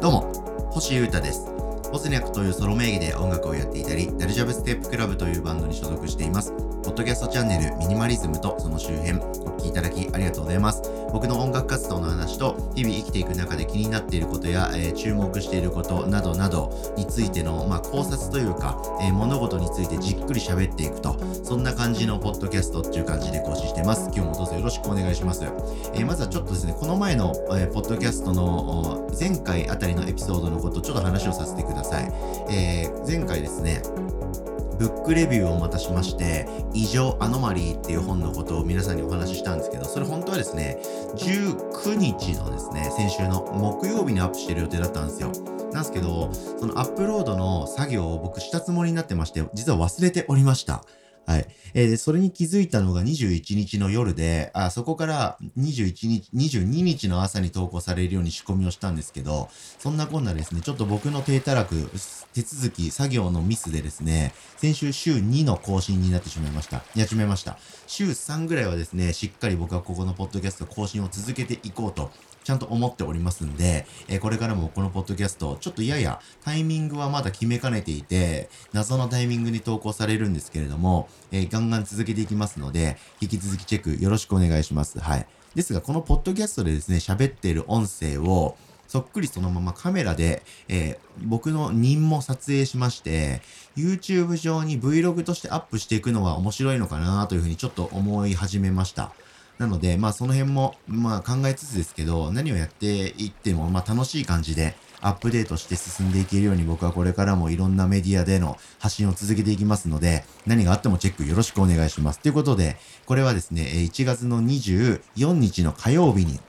どうも、星優太です。ボスニャクというソロ名義で音楽をやっていたり、ダルジャブステップクラブというバンドに所属しています。ポッドキャストチャンネルミニマリズムとその周辺、お聞きいただきありがとうございます。僕の音楽活動の話と、日々生きていく中で気になっていることや、えー注目していることなどなどについての、まあ、考察というか、えー物事についてじっくり喋っていくと、そんな感じのポッドキャストっていう感じで更新してます。今日もどうぞよろしくお願いします。えーまずはちょっとですね、この前の、えーポッドキャストの前回あたりのエピソードのこと、ちょっと話をさせてください。えー前回ですね、ブックレビューをまたしまして、異常アノマリーっていう本のことを皆さんにお話ししたんですけど、それ本当はですね、19日のですね、先週の木曜日にアップしてる予定だったんですよ。なんですけど、そのアップロードの作業を僕したつもりになってまして、実は忘れておりました。はい。えーで、それに気づいたのが21日の夜で、あ、そこから21日、22日の朝に投稿されるように仕込みをしたんですけど、そんなこんなですね、ちょっと僕の低たらく、手続き、作業のミスでですね、先週週2の更新になってしまいました。やちめました。週3ぐらいはですね、しっかり僕はここのポッドキャスト更新を続けていこうと、ちゃんと思っておりますんで、えーこれからもこのポッドキャスト、ちょっとややタイミングはまだ決めかねていて、謎のタイミングに投稿されるんですけれども、えーガンガン続けていきますので、引き続きチェックよろしくお願いします。はい。ですが、このポッドキャストでですね、喋っている音声を、そっくりそのままカメラで、えー僕の任も撮影しまして、YouTube 上に Vlog としてアップしていくのは面白いのかなというふうにちょっと思い始めました。なので、まあその辺も、まあ考えつつですけど、何をやっていっても、まあ楽しい感じでアップデートして進んでいけるように僕はこれからもいろんなメディアでの発信を続けていきますので、何があってもチェックよろしくお願いします。ということで、これはですね、1月の24日の火曜日に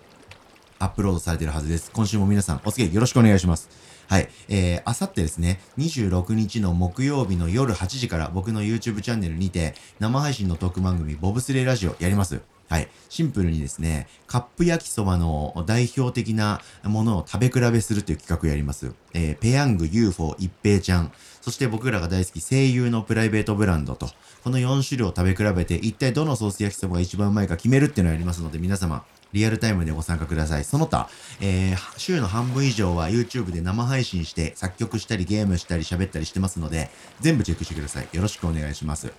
アップロードされてるはずです。今週も皆さんお付き合いよろしくお願いします。はい。えー、あさってですね、26日の木曜日の夜8時から僕の YouTube チャンネルにて生配信のトーク番組ボブスレーラジオやります。はい。シンプルにですね、カップ焼きそばの代表的なものを食べ比べするという企画をやります。えー、ペヤング UFO 一平ちゃん、そして僕らが大好き声優のプライベートブランドと、この4種類を食べ比べて一体どのソース焼きそばが一番うまいか決めるっていうのをやりますので皆様、リアルタイムでご参加ください。その他、えー、週の半分以上は YouTube で生配信して作曲したりゲームしたり喋ったりしてますので、全部チェックしてください。よろしくお願いします。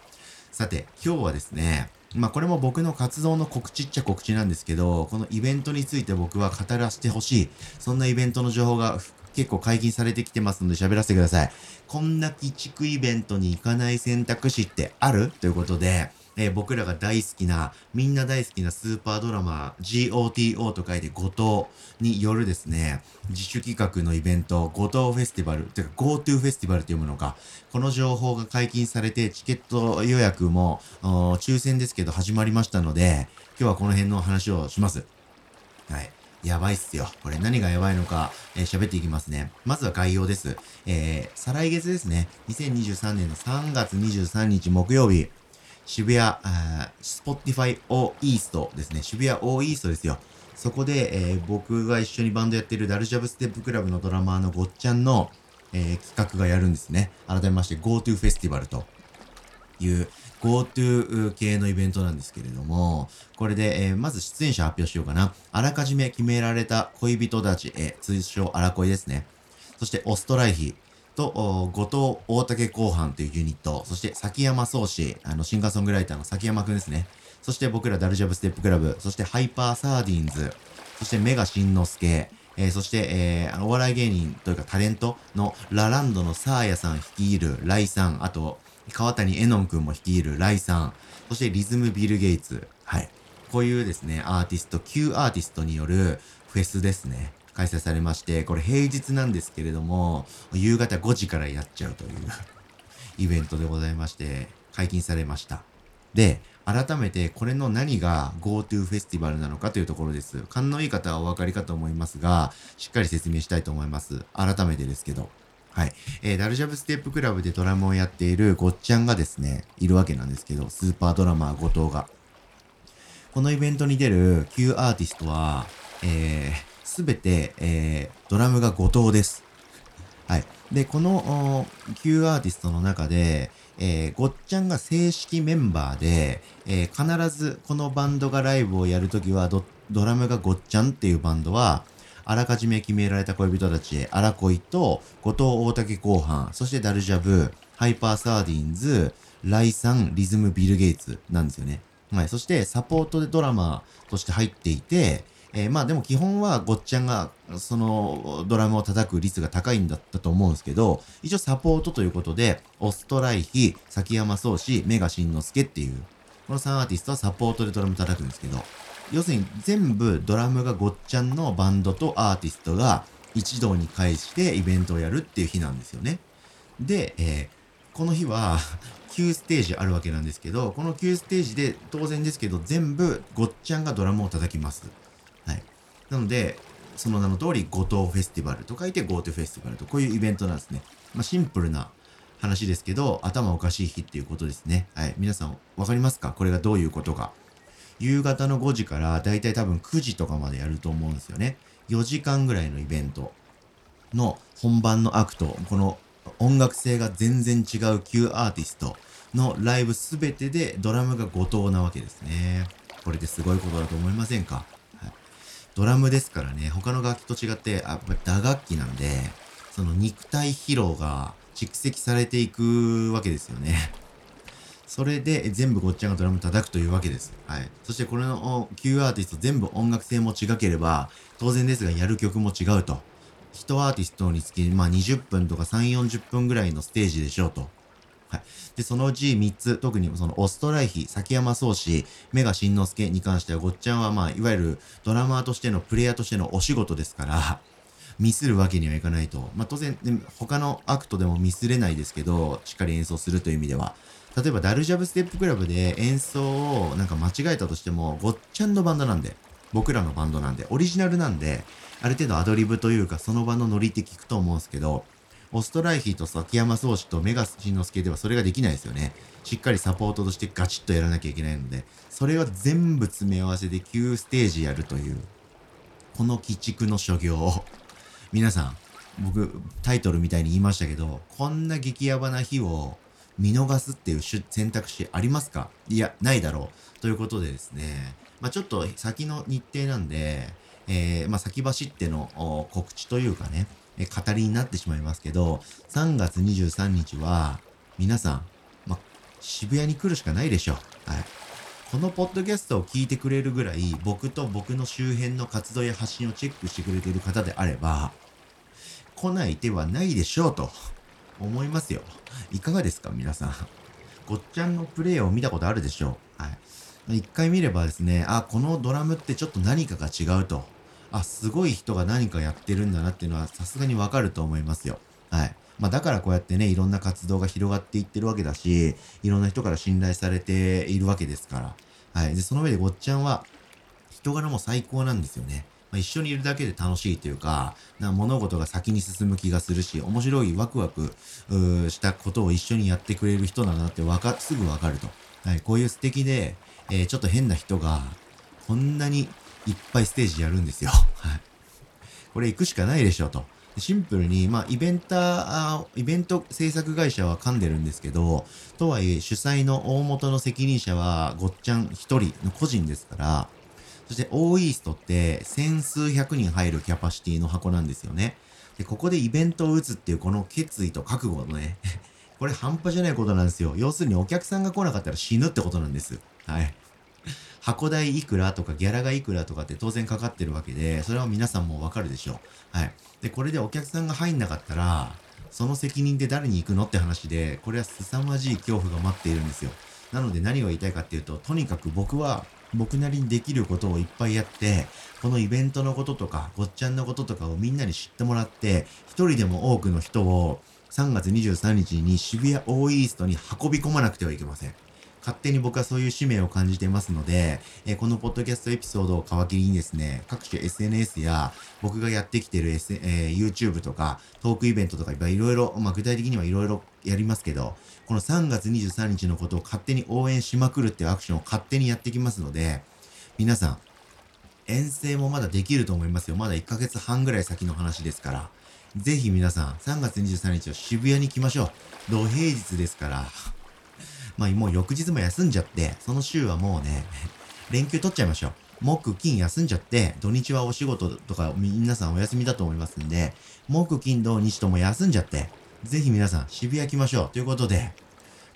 さて、今日はですね、まあこれも僕の活動の告知っちゃ告知なんですけど、このイベントについて僕は語らせてほしい。そんなイベントの情報が結構解禁されてきてますので喋らせてください。こんな鬼畜イベントに行かない選択肢ってある？ということで、えー僕らが大好きな、みんな大好きなスーパードラマ GOTO と書いて後藤によるですね、自主企画のイベント、後藤フェスティバル、てか GoTo フェスティバルというものが、この情報が解禁されて、チケット予約も、抽選ですけど始まりましたので、今日はこの辺の話をします。はい。やばいっすよ。これ何がやばいのか、えー喋っていきますね。まずは概要です。えー、再来月ですね。2023年の3月23日木曜日、渋谷、あー Spotify O East ですね。渋谷 O East ですよ。そこで、えー僕が一緒にバンドやってるダルジャブステップクラブのドラマーのごっちゃんの、えー企画がやるんですね。改めまして GoTo フェスティバルという GoTo 系のイベントなんですけれども、これで、えーまず出演者発表しようかな。あらかじめ決められた恋人たち、えー通称アラ恋ですね。そして österreich と、後藤大竹後半というユニット、そして崎山蒼志、あの、シンガーソングライターの崎山くんですね。そして僕ら DALLJUB STEP CLUB、そしてハイパーサーディンズ、そして Mega Shinnosuke、えーそして、えーあのお笑い芸人というかタレントのラランドのサーヤさん率いるライさん、あと、川谷絵音くんも率いるライさん、そしてリズムビル・ゲイツ、はい。こういうですね、アーティスト、9アーティストによるフェスですね。開催されまして、これ平日なんですけれども、夕方5時からやっちゃうという イベントでございまして、解禁されました。で、改めてこれの何が GoTo フェスティバルなのかというところです。勘のいい方はお分かりかと思いますが、しっかり説明したいと思います。改めてですけど。はい。えーダルジャブステップクラブでドラムをやっているごっちゃんがですね、いるわけなんですけど、スーパードラマー後藤が。このイベントに出る9アーティストは、えー、すべて、えー、ドラムが後藤です。はい。で、この、お9アーティストの中で、えー、ごっちゃんが正式メンバーで、えー必ずこのバンドがライブをやるときはド、ドラムがごっちゃんっていうバンドは、あらかじめ決められた恋人たちへ、アラ恋と、後藤大竹後半、そして DALLJUB、ハイパーサーディンズ、ライサン、リズム、ビル・ゲイツなんですよね。はい。そして、サポートでドラマとして入っていて、えー、まあでも基本はごっちゃんがそのドラムを叩く率が高いんだったと思うんですけど、一応サポートということで、オストライヒ、崎山宗志、メガシンノスケっていう、この3アーティストはサポートでドラム叩くんですけど、要するに全部ドラムがごっちゃんのバンドとアーティストが一堂に会してイベントをやるっていう日なんですよね。で、えー、この日は 9ステージあるわけなんですけど、この9ステージで当然ですけど全部ごっちゃんがドラムを叩きます。なので、その名の通り、五島フェスティバルと書いて GoTo フェスティバルと、こういうイベントなんですね。まあ、シンプルな話ですけど、頭おかしい日っていうことですね。はい。皆さん、わかりますか？これがどういうことか。夕方の5時からだいたい多分9時とかまでやると思うんですよね。4時間ぐらいのイベントの本番のアクト、この音楽性が全然違う9アーティストのライブすべてでドラムが後藤なわけですね。これですごいことだと思いませんか？ドラムですからね、他の楽器と違って、あ打楽器なんで、その肉体疲労が蓄積されていくわけですよね。それで全部ごっちゃんがドラム叩くというわけです。はい。そしてこれの9アーティスト全部音楽性も違ければ、当然ですがやる曲も違うと。1アーティストにつき、まあ20分とか3、40分ぐらいのステージでしょうと。はい。で、そのうち3つ、特にその österreich、崎山蒼志、 Mega Shinnosuke に関しては、ごっちゃんはまあ、いわゆるドラマーとしての、プレイヤーとしてのお仕事ですから、ミスるわけにはいかないと。まあ当然、他のアクトでもミスれないですけど、しっかり演奏するという意味では。例えば、 DALLJUB STEP CLUB で演奏をなんか間違えたとしても、ごっちゃんのバンドなんで、僕らのバンドなんで、オリジナルなんで、ある程度アドリブというか、その場のノリって聞くと思うんですけど、オストライヒーと崎山宗志とメガシンノスケではそれができないですよね。しっかりサポートとしてガチッとやらなきゃいけないので、それを全部詰め合わせで9ステージやるという、この鬼畜の所業を、皆さん、僕、タイトルみたいに言いましたけど、こんな激ヤバな日を見逃すっていう選択肢ありますか？いや、ないだろう。ということでですね、まあちょっと先の日程なんで、えー、まあ先走っての告知というかね、え語りになってしまいますけど、3月23日は、皆さん、ま、渋谷に来るしかないでしょう。はい。このポッドキャストを聞いてくれるぐらい、僕と僕の周辺の活動や発信をチェックしてくれている方であれば、来ない手はないでしょうと思いますよ。いかがですか皆さん。ごっちゃんのプレイを見たことあるでしょう。はい。一回見ればですね、あ、このドラムってちょっと何かが違うと。あ、すごい人が何かやってるんだなっていうのはさすがにわかると思いますよ。はい。まあだからこうやってね、いろんな活動が広がっていってるわけだし、いろんな人から信頼されているわけですから。はい。で、その上でごっちゃんは、人柄も最高なんですよね。まあ、一緒にいるだけで楽しいというか、な物事が先に進む気がするし、面白いワクワクしたことを一緒にやってくれる人だなってわか、すぐわかると。はい。こういう素敵で、えー、ちょっと変な人が、こんなにいっぱいステージやるんですよ。はい。これ行くしかないでしょ、と。シンプルに、まあ、イベンター、イベント制作会社は噛んでるんですけど、とはいえ、主催の大元の責任者は、ごっちゃん一人の個人ですから、そして、オーイーストって千数百人入るキャパシティの箱なんですよね。で、ここでイベントを打つっていうこの決意と覚悟のね、これ半端じゃないことなんですよ。要するにお客さんが来なかったら死ぬってことなんです。はい。箱代いくらとかギャラがいくらとかって当然かかってるわけで、それは皆さんもわかるでしょう。はい。で、これでお客さんが入んなかったら、その責任で誰に行くのって話で、これは凄まじい恐怖が待っているんですよ。なので何を言いたいかっていうと、とにかく僕は僕なりにできることをいっぱいやって、このイベントのこととか、ごっちゃんのこととかをみんなに知ってもらって、一人でも多くの人を3月23日に渋谷オーイーストに運び込まなくてはいけません。勝手に僕はそういう使命を感じてますので、えー、このポッドキャストエピソードを皮切りにですね、各種 SNS や僕がやってきてる、S えー、YouTube とかトークイベントとかいろいろ、まあ、具体的にはいろいろやりますけど、この3月23日のことを勝手に応援しまくるっていうアクションを勝手にやってきますので、皆さん、遠征もまだできると思いますよ。まだ1ヶ月半ぐらい先の話ですから。ぜひ皆さん、3月23日は渋谷に来ましょう。土平日ですから。まあもう翌日も休んじゃって、その週はもうね、連休取っちゃいましょう。木金休んじゃって、土日はお仕事とか皆さんお休みだと思いますんで、木金土日とも休んじゃって、ぜひ皆さん渋谷来ましょうということで、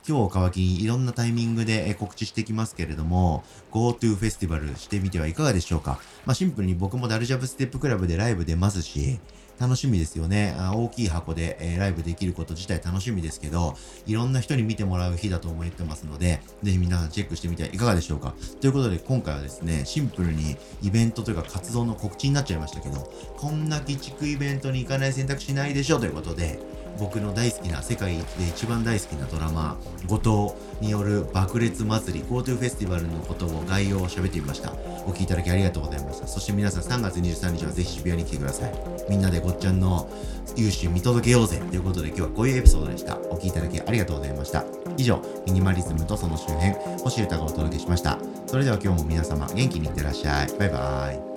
今日を皮切りにいろんなタイミングで告知してきますけれども、GoTo フェスティバルしてみてはいかがでしょうか。まあ、シンプルに僕もダルジャブステップクラブでライブ出ますし、楽しみですよね。あ大きい箱で、えー、ライブできること自体楽しみですけど、いろんな人に見てもらう日だと思ってますので、ぜひ皆さんチェックしてみてはいかがでしょうか？ということで今回はですね、シンプルにイベントというか活動の告知になっちゃいましたけど、こんな鬼畜イベントに行かない選択肢ないでしょということで、僕の大好きな世界で一番大好きなドラマ後藤による爆裂祭り GoTo フェスティバルのことを概要を喋ってみました。お聴きいただきありがとうございました。そして皆さん3月23日はぜひ渋谷に来てください。みんなでごっちゃんの融資見届けようぜということで今日はこういうエピソードでした。お聴きいただきありがとうございました。以上ミニマリズムとその周辺星歌がお届けしました。それでは今日も皆様元気にいってらっしゃい。バイバーイ。